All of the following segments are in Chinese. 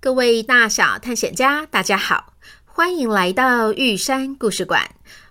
各位大小探险家，大家好，欢迎来到玉山故事馆。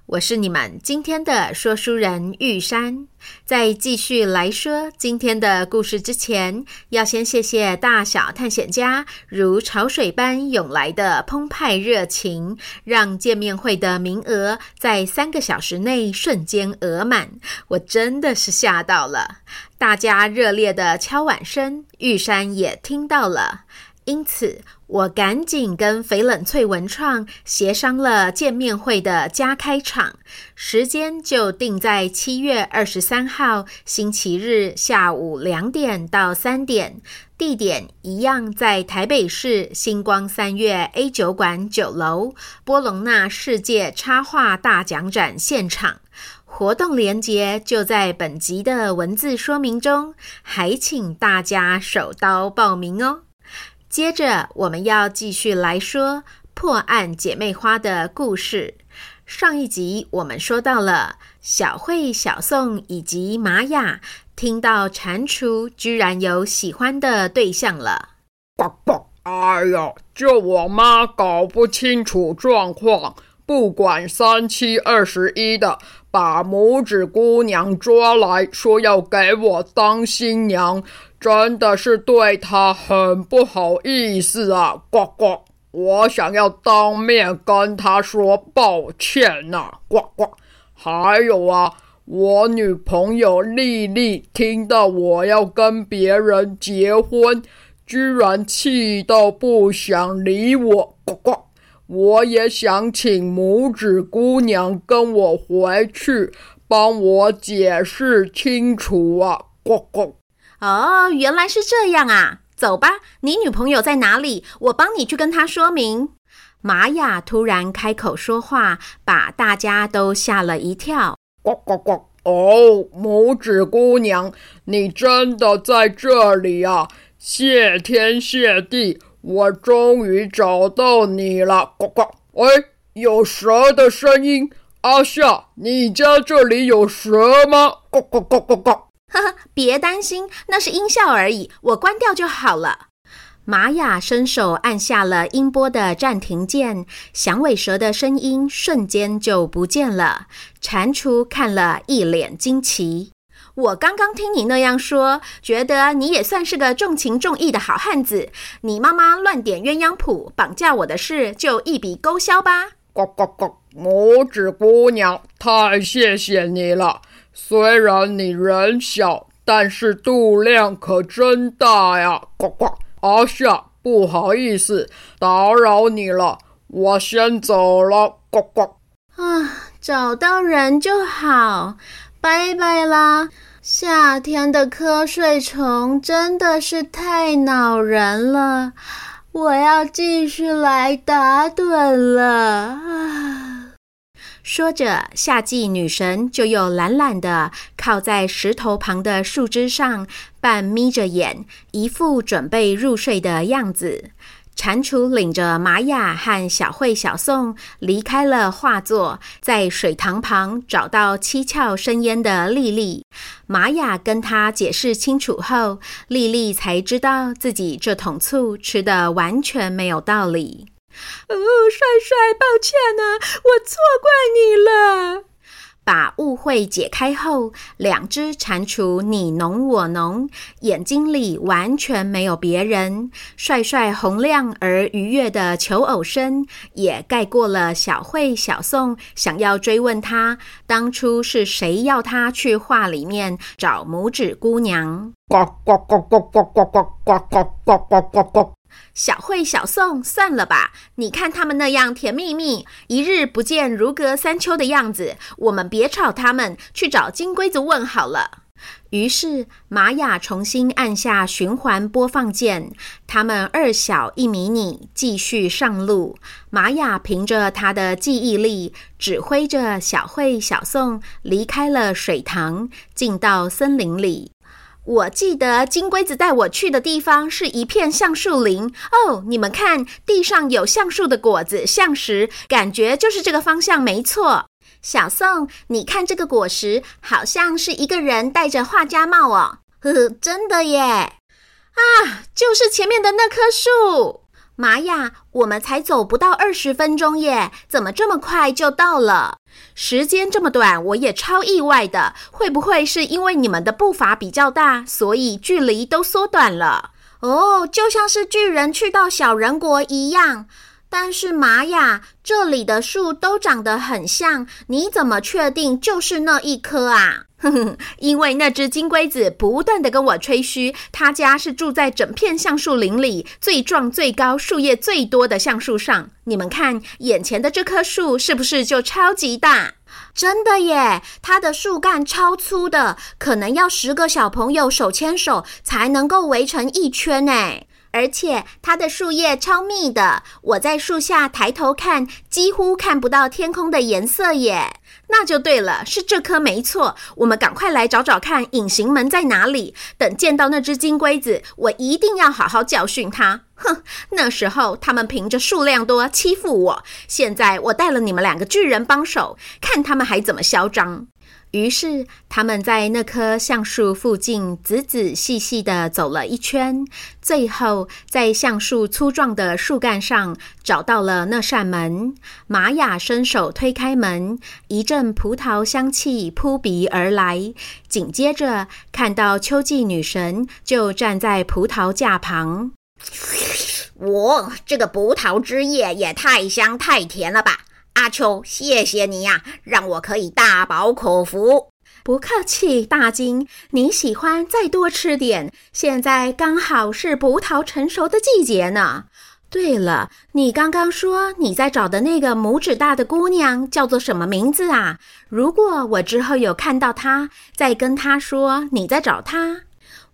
我是你们今天的说书人玉山。在继续来说今天的故事之前，要先谢谢大小探险家如潮水般涌来的澎湃热情，让见面会的名额在三个小时内瞬间额满。我真的是吓到了，大家热烈的敲碗声，玉山也听到了。因此，我赶紧跟翡冷翠文创协商了见面会的加开场，时间就定在七月二十三号星期日下午两点到三点，地点一样在台北市星光三月 A 酒馆九楼波隆纳世界插画大奖展现场。活动链接就在本集的文字说明中，还请大家手刀报名哦。接着，我们要继续来说破案姐妹花的故事。上一集我们说到了小慧、小宋以及玛雅，听到蟾蜍居然有喜欢的对象了。呱呱！哎呀，就我妈搞不清楚状况，不管三七二十一的，把拇指姑娘抓来说要给我当新娘。真的是对他很不好意思啊！呱呱，我想要当面跟他说抱歉呐！呱呱，还有啊，我女朋友丽丽听到我要跟别人结婚，居然气到不想理我！呱呱，我也想请拇指姑娘跟我回去，帮我解释清楚啊！呱呱。哦，原来是这样啊！走吧，你女朋友在哪里？我帮你去跟她说明。玛雅突然开口说话，把大家都吓了一跳。呱呱呱！哦，拇指姑娘，你真的在这里啊！谢天谢地，我终于找到你了！呱呱！哎，有蛇的声音。阿夏，你家这里有蛇吗？呱呱呱呱呱！呵呵，别担心，那是音效而已，我关掉就好了。玛雅伸手按下了音波的暂停键，响尾蛇的声音瞬间就不见了。蟾蜍看了一脸惊奇：“我刚刚听你那样说，觉得你也算是个重情重义的好汉子。你妈妈乱点鸳鸯谱，绑架我的事就一笔勾销吧。”呱呱呱！拇指姑娘，太谢谢你了。虽然你人小，但是肚量可真大呀！呱呱，阿夏，不好意思，打扰你了，我先走了。呱呱。啊，找到人就好，拜拜啦！夏天的瞌睡虫真的是太恼人了，我要继续来打盹了啊！说着，夏季女神就又懒懒的靠在石头旁的树枝上，半眯着眼，一副准备入睡的样子。蟾蜍领着玛雅和小慧、小宋离开了画作，在水塘旁找到七窍生烟的莉莉。玛雅跟她解释清楚后，莉莉才知道自己这桶醋吃的完全没有道理。哦，帅帅，抱歉啊，我错怪你了。把误会解开后，两只蟾蜍你侬我侬，眼睛里完全没有别人。帅帅洪亮而愉悦的求偶声，也盖过了小慧、小宋想要追问他当初是谁要他去画里面找拇指姑娘。呱呱呱呱呱呱呱呱呱呱呱呱。小慧、小宋，算了吧。你看他们那样甜蜜蜜，一日不见如隔三秋的样子，我们别吵他们，去找金龟子问好了。于是玛雅重新按下循环播放键，他们二小一迷你继续上路。玛雅凭着她的记忆力，指挥着小慧、小宋离开了水塘，进到森林里。我记得金龟子带我去的地方是一片橡树林哦，你们看，地上有橡树的果子，橡实，感觉就是这个方向没错。小宋，你看这个果实，好像是一个人戴着画家帽哦，呵呵，真的耶！啊，就是前面的那棵树。玛雅，我们才走不到二十分钟耶，怎么这么快就到了？时间这么短，我也超意外的。会不会是因为你们的步伐比较大，所以距离都缩短了？哦，就像是巨人去到小人国一样。但是玛雅，这里的树都长得很像，你怎么确定就是那一棵啊？哼哼，因为那只金龟子不断地跟我吹嘘，他家是住在整片橡树林里最壮、最高、树叶最多的橡树上。你们看，眼前的这棵树是不是就超级大？真的耶，它的树干超粗的，可能要十个小朋友手牵手才能够围成一圈呢。而且它的树叶超密的，我在树下抬头看，几乎看不到天空的颜色耶。那就对了，是这棵没错。我们赶快来找找看，隐形门在哪里？等见到那只金龟子，我一定要好好教训它。哼，那时候他们凭着数量多欺负我，现在我带了你们两个巨人帮手，看他们还怎么嚣张。于是，他们在那棵橡树附近仔仔细细地走了一圈，最后在橡树粗壮的树干上找到了那扇门。玛雅伸手推开门，一阵葡萄香气扑鼻而来，紧接着看到秋季女神就站在葡萄架旁。我这个葡萄汁液也太香太甜了吧！阿秋，谢谢你呀，让我可以大饱口福。不客气，大金，你喜欢再多吃点。现在刚好是葡萄成熟的季节呢。对了，你刚刚说你在找的那个拇指大的姑娘叫做什么名字啊？如果我之后有看到她，再跟她说你在找她。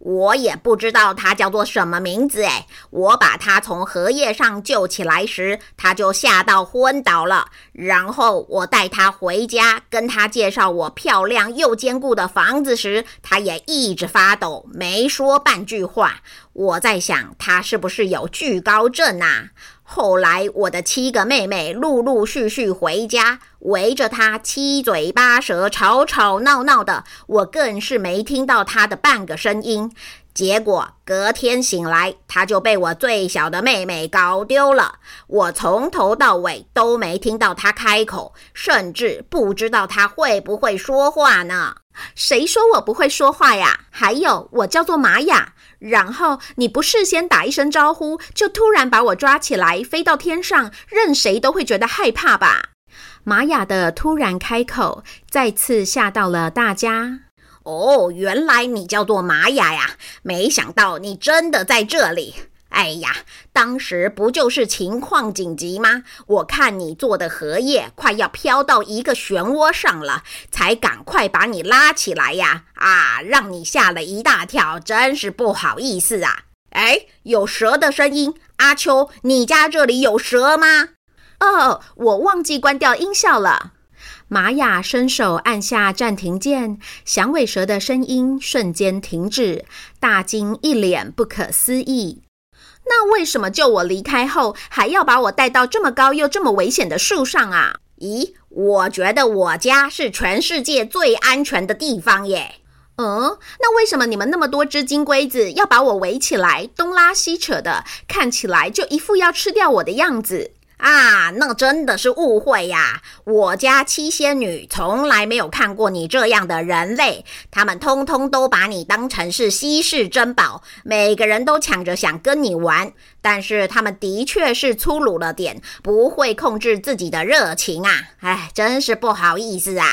我也不知道它叫做什么名字哎，我把它从荷叶上救起来时，它就吓到昏倒了。然后我带它回家，跟它介绍我漂亮又坚固的房子时，它也一直发抖，没说半句话。我在想，它是不是有惧高症啊？后来，我的七个妹妹陆陆续续回家，围着她七嘴八舌、吵吵闹闹的，我更是没听到她的半个声音。结果隔天醒来，她就被我最小的妹妹搞丢了。我从头到尾都没听到她开口，甚至不知道她会不会说话呢。谁说我不会说话呀？还有，我叫做玛雅。然后你不事先打一声招呼，就突然把我抓起来飞到天上，任谁都会觉得害怕吧？玛雅的突然开口，再次吓到了大家。哦，原来你叫做玛雅呀！没想到你真的在这里。哎呀，当时不就是情况紧急吗？我看你做的荷叶快要飘到一个漩涡上了，才赶快把你拉起来呀！啊，让你吓了一大跳，真是不好意思啊！哎，有蛇的声音，阿秋，你家这里有蛇吗？哦，我忘记关掉音效了。玛雅伸手按下暂停键，响尾蛇的声音瞬间停止。大金一脸不可思议。那为什么救我离开后，还要把我带到这么高又这么危险的树上啊？咦，我觉得我家是全世界最安全的地方耶。嗯，那为什么你们那么多只金龟子要把我围起来，东拉西扯的，看起来就一副要吃掉我的样子？啊，那真的是误会呀！我家七仙女从来没有看过你这样的人类，他们通通都把你当成是稀世珍宝，每个人都抢着想跟你玩。但是他们的确是粗鲁了点，不会控制自己的热情啊！哎，真是不好意思啊！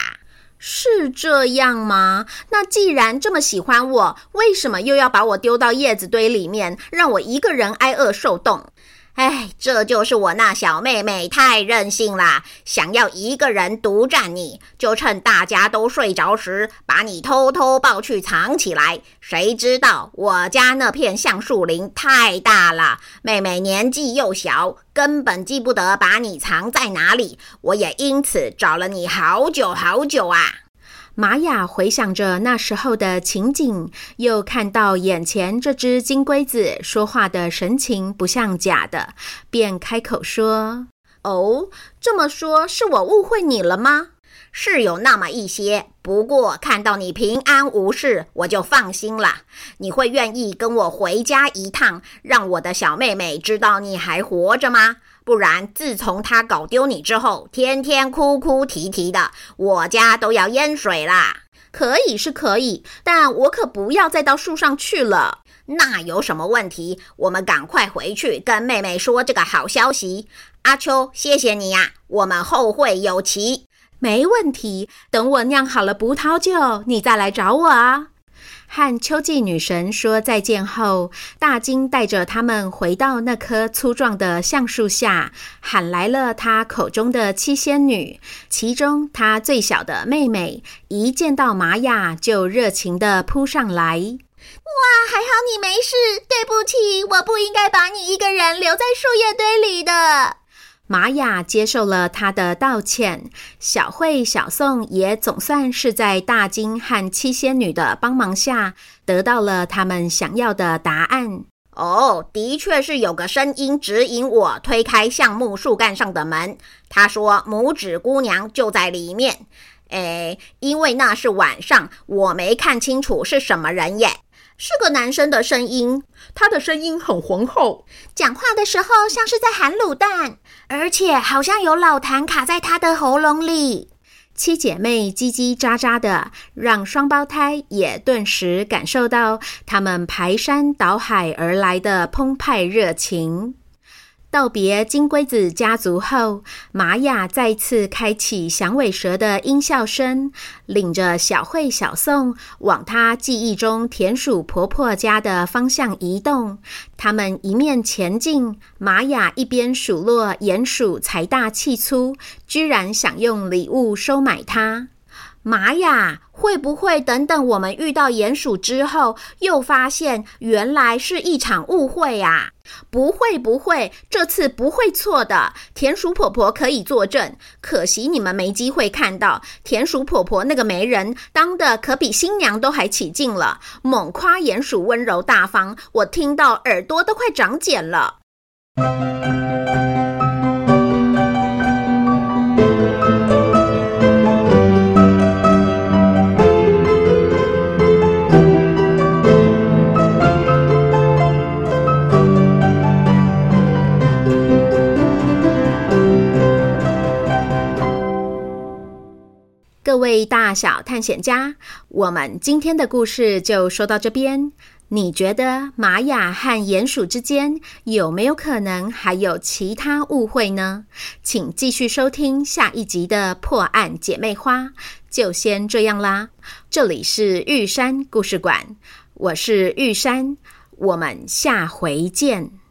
是这样吗？那既然这么喜欢我，为什么又要把我丢到叶子堆里面，让我一个人挨饿受冻？哎，这就是我那小妹妹太任性啦，想要一个人独占你，就趁大家都睡着时，把你偷偷抱去藏起来。谁知道我家那片橡树林太大了，妹妹年纪又小，根本记不得把你藏在哪里。我也因此找了你好久好久啊。玛雅回想着那时候的情景，又看到眼前这只金龟子说话的神情不像假的，便开口说：“哦，这么说，是我误会你了吗？是有那么一些，不过看到你平安无事，我就放心了。你会愿意跟我回家一趟，让我的小妹妹知道你还活着吗？”不然，自从他搞丢你之后，天天哭哭啼啼的，我家都要淹水啦。可以是可以，但我可不要再到树上去了。那有什么问题？我们赶快回去跟妹妹说这个好消息。阿秋，谢谢你呀，我们后会有期。没问题，等我酿好了葡萄酒，你再来找我啊。和秋季女神说再见后，大金带着他们回到那棵粗壮的橡树下，喊来了他口中的七仙女。其中，她最小的妹妹一见到玛雅就热情地扑上来：“哇，还好你没事！对不起，我不应该把你一个人留在树叶堆里的。”玛雅接受了他的道歉，小慧、小宋也总算是在大金和七仙女的帮忙下，得到了他们想要的答案。哦，的确是有个声音指引我推开橡木树干上的门。他说：“拇指姑娘就在里面。”诶，因为那是晚上，我没看清楚是什么人耶。是个男生的声音，他的声音很浑厚，讲话的时候像是在喊卤蛋，而且好像有老痰卡在他的喉咙里。七姐妹叽叽喳喳的，让双胞胎也顿时感受到他们排山倒海而来的澎湃热情。道别金龟子家族后，玛雅再次开启响尾蛇的音效声，领着小慧、小宋往她记忆中田鼠婆婆家的方向移动。他们一面前进，玛雅一边数落鼹鼠财大气粗，居然想用礼物收买她。玛雅，会不会等等我们遇到鼹鼠之后，又发现原来是一场误会啊？不会不会，这次不会错的。田鼠婆婆可以作证，可惜你们没机会看到田鼠婆婆那个媒人当的可比新娘都还起劲了，猛夸鼹鼠温柔大方，我听到耳朵都快长茧了。位大小探险家，我们今天的故事就说到这边。你觉得玛雅和鼹鼠之间有没有可能还有其他误会呢？请继续收听下一集的破案姐妹花。就先这样啦，这里是玉山故事馆，我是玉山，我们下回见。